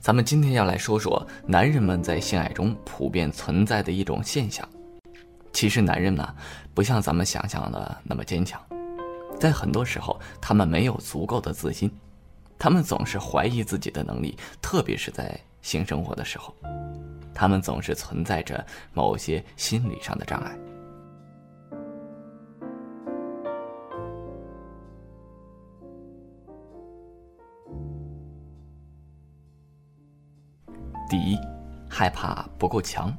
咱们今天要来说说男人们在性爱中普遍存在的一种现象。其实男人呢，不像咱们想象的那么坚强，在很多时候，他们没有足够的自信，他们总是怀疑自己的能力，特别是在性生活的时候，他们总是存在着某些心理上的障碍。害怕不够强。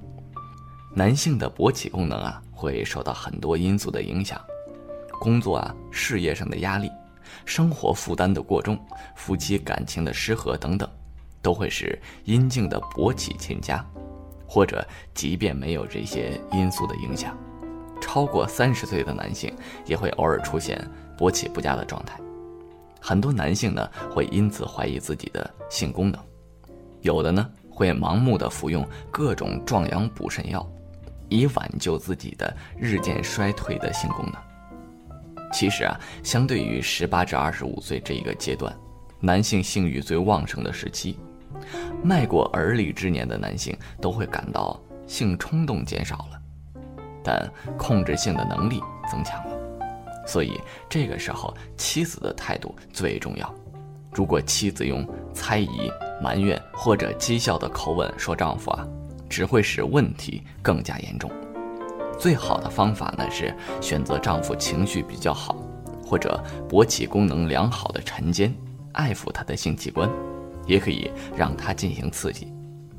男性的勃起功能啊，会受到很多因素的影响，工作啊、事业上的压力、生活负担的过重、夫妻感情的失和等等，都会使阴茎的勃起欠佳。或者，即便没有这些因素的影响，超过三十岁的男性也会偶尔出现勃起不佳的状态。很多男性呢，会因此怀疑自己的性功能，有的呢。会盲目的服用各种壮阳补肾药，以挽救自己的日渐衰退的性功能。其实啊，相对于十八至二十五岁这一个阶段，男性性欲最旺盛的时期，迈过而立之年的男性都会感到性冲动减少了，但控制性的能力增强了。所以这个时候，妻子的态度最重要。如果妻子用猜疑。埋怨或者讥笑的口吻说：“丈夫啊，只会使问题更加严重。最好的方法呢是选择丈夫情绪比较好，或者勃起功能良好的晨间，爱抚他的性器官，也可以让他进行刺激，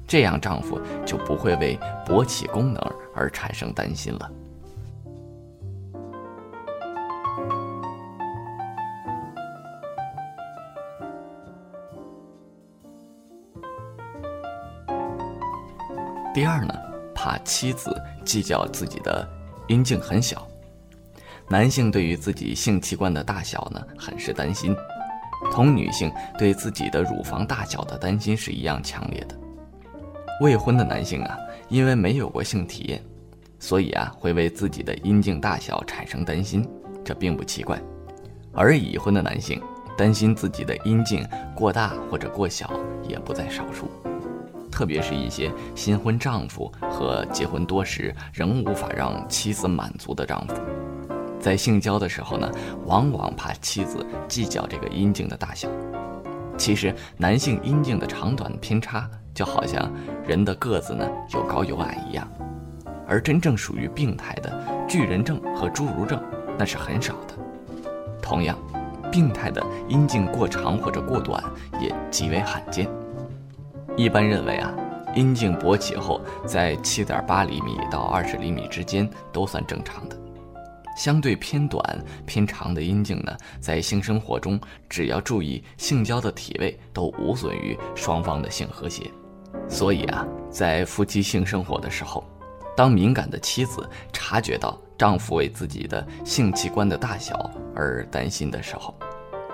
这样丈夫就不会为勃起功能而产生担心了。”第二呢，怕妻子计较自己的阴茎很小。男性对于自己性器官的大小呢，很是担心，同女性对自己的乳房大小的担心是一样强烈的。未婚的男性啊，因为没有过性体验，所以啊，会为自己的阴茎大小产生担心，这并不奇怪。而已婚的男性担心自己的阴茎过大或者过小，也不在少数。特别是一些新婚丈夫和结婚多时仍无法让妻子满足的丈夫，在性交的时候呢，往往怕妻子计较这个阴茎的大小。其实，男性阴茎的长短偏差就好像人的个子呢有高有矮一样，而真正属于病态的巨人症和侏儒症那是很少的。同样，病态的阴茎过长或者过短也极为罕见。一般认为啊，阴茎勃起后在七点八厘米到二十厘米之间都算正常的。相对偏短偏长的阴茎呢，在性生活中只要注意性交的体位，都无损于双方的性和谐。所以啊，在夫妻性生活的时候，当敏感的妻子察觉到丈夫为自己的性器官的大小而担心的时候，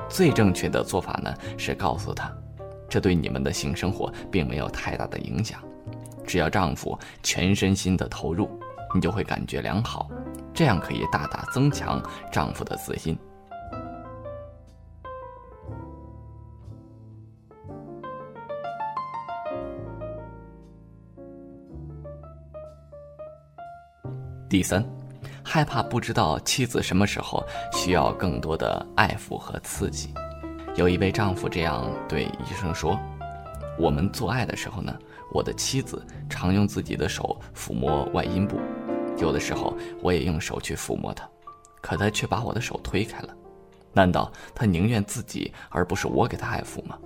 最正确的做法呢是告诉他。这对你们的性生活并没有太大的影响，只要丈夫全身心的投入，你就会感觉良好，这样可以大大增强丈夫的自信。第三，害怕不知道妻子什么时候需要更多的爱抚和刺激。有一位丈夫这样对医生说：“我们做爱的时候呢，我的妻子常用自己的手抚摸外阴部，有的时候我也用手去抚摸她，可她却把我的手推开了。难道她宁愿自己而不是我给她爱抚吗？”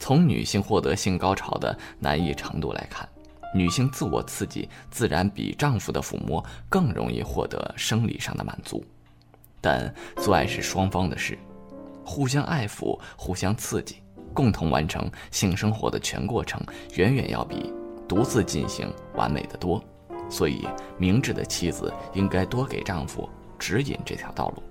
从女性获得性高潮的难易程度来看，女性自我刺激自然比丈夫的抚摸更容易获得生理上的满足，但做爱是双方的事。互相爱抚、互相刺激，共同完成性生活的全过程，远远要比独自进行完美的多。所以，明智的妻子应该多给丈夫指引这条道路。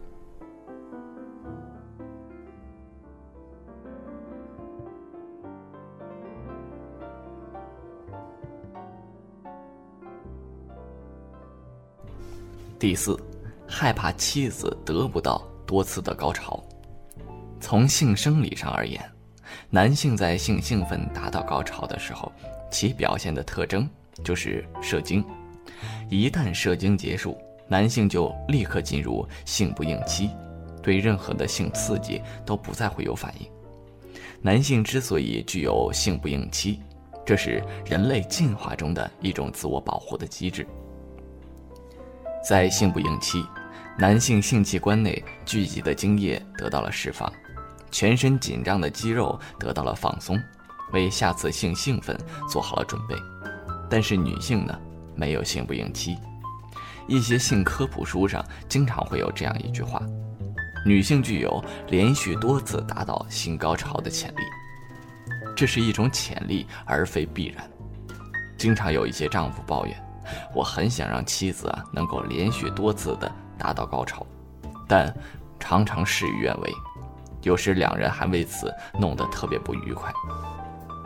第四，害怕妻子得不到多次的高潮。从性生理上而言，男性在性兴奋达到高潮的时候，其表现的特征就是射精。一旦射精结束，男性就立刻进入性不应期，对任何的性刺激都不再会有反应。男性之所以具有性不应期，这是人类进化中的一种自我保护的机制。在性不应期，男性性器官内聚集的精液得到了释放，全身紧张的肌肉得到了放松，为下次性兴奋做好了准备。但是女性呢，没有性不应期。一些性科普书上经常会有这样一句话：女性具有连续多次达到性高潮的潜力。这是一种潜力，而非必然。经常有一些丈夫抱怨。我很想让妻子啊能够连续多次的达到高潮，但常常事与愿违，有时两人还为此弄得特别不愉快。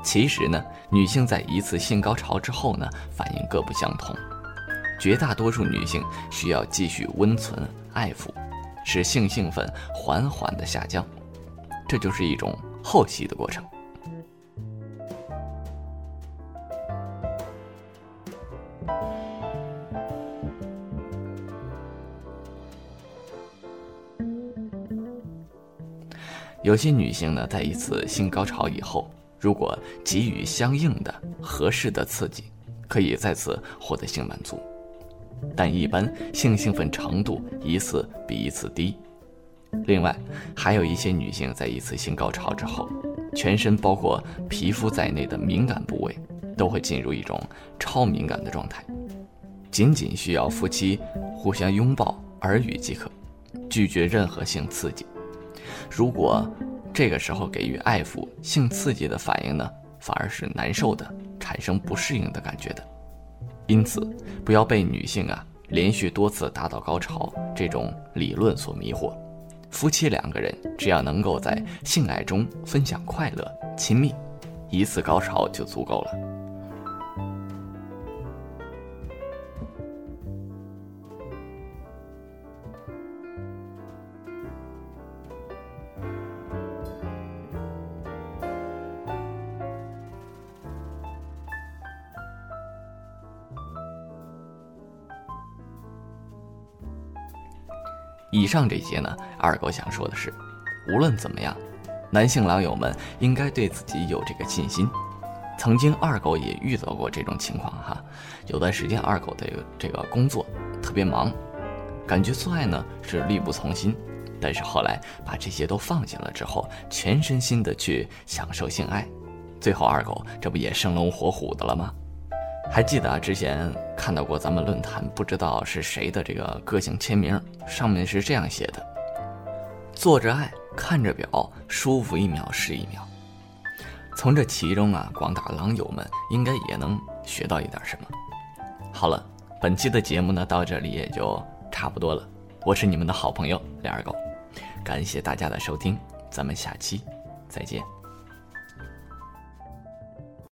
其实呢，女性在一次性高潮之后呢，反应各不相同。绝大多数女性需要继续温存爱抚，使性兴奋缓缓的下降，这就是一种后期的过程。有些女性呢，在一次性高潮以后，如果给予相应的合适的刺激，可以再次获得性满足，但一般性兴奋程度一次比一次低。另外，还有一些女性在一次性高潮之后，全身包括皮肤在内的敏感部位都会进入一种超敏感的状态，仅仅需要夫妻互相拥抱、耳语即可，拒绝任何性刺激。如果这个时候给予爱抚、性刺激的反应呢，反而是难受的，产生不适应的感觉的。因此，不要被女性啊连续多次达到高潮这种理论所迷惑。夫妻两个人只要能够在性爱中分享快乐、亲密，一次高潮就足够了。以上这些呢，二狗想说的是，无论怎么样，男性狼友们应该对自己有这个信心。曾经二狗也遇到过这种情况哈，有段时间二狗的这个工作特别忙，感觉做爱呢是力不从心，但是后来把这些都放下了之后，全身心的去享受性爱，最后二狗这不也生龙活虎的了吗？还记得啊，之前看到过咱们论坛，不知道是谁的这个个性签名，上面是这样写的：“做着爱，看着表，舒服一秒是一秒。”从这其中啊，广大狼友们应该也能学到一点什么。好了，本期的节目呢，到这里也就差不多了。我是你们的好朋友李二狗，感谢大家的收听，咱们下期再见。